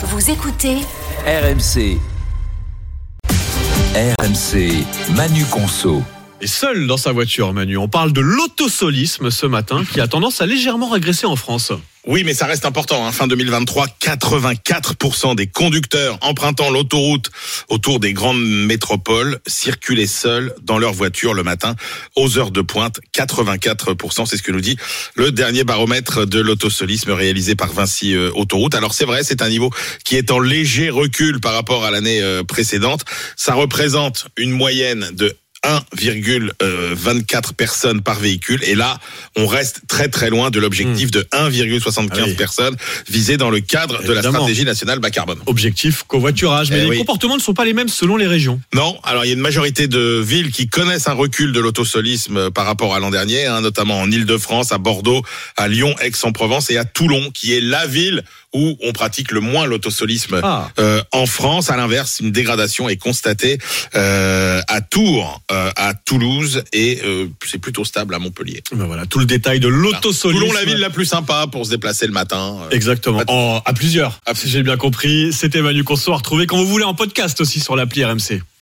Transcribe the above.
Vous écoutez RMC. RMC, Manu Conso. Et seul dans sa voiture, Manu. On parle de l'autosolisme ce matin qui a tendance à légèrement régresser en France. Oui, mais ça reste important. Hein. Fin 2023, 84% des conducteurs empruntant l'autoroute autour des grandes métropoles circulaient seuls dans leur voiture le matin aux heures de pointe. 84%, c'est ce que nous dit le dernier baromètre de l'autosolisme réalisé par Vinci euh, Autoroute. Alors c'est vrai, c'est un niveau qui est en léger recul par rapport à l'année euh, précédente. Ça représente une moyenne de 1,24 personnes par véhicule. Et là, on reste très très loin de l'objectif de 1,75 Ah oui. personnes visé dans le cadre de la stratégie nationale bas carbone. Objectif covoiturage. Mais Eh les oui. comportements ne sont pas les mêmes selon les régions. Non, alors il y a une majorité de villes qui connaissent un recul de l'autosolisme par rapport à l'an dernier, hein, notamment en Île-de-France, à Bordeaux, à Lyon, Aix-en-Provence et à Toulon, qui est la ville où on pratique le moins l'autosolisme Ah. euh, en France. À l'inverse, une dégradation est constatée euh, à Tours, euh, à Toulouse et euh, c'est plutôt stable à Montpellier. Ben voilà, tout le détail de l'autosolisme. Toulon, la ville la plus sympa pour se déplacer le matin. Euh, Exactement. En- à plusieurs. Si j'ai bien compris, c'était Manu Conso à retrouver quand vous voulez en podcast aussi sur l'appli RMC.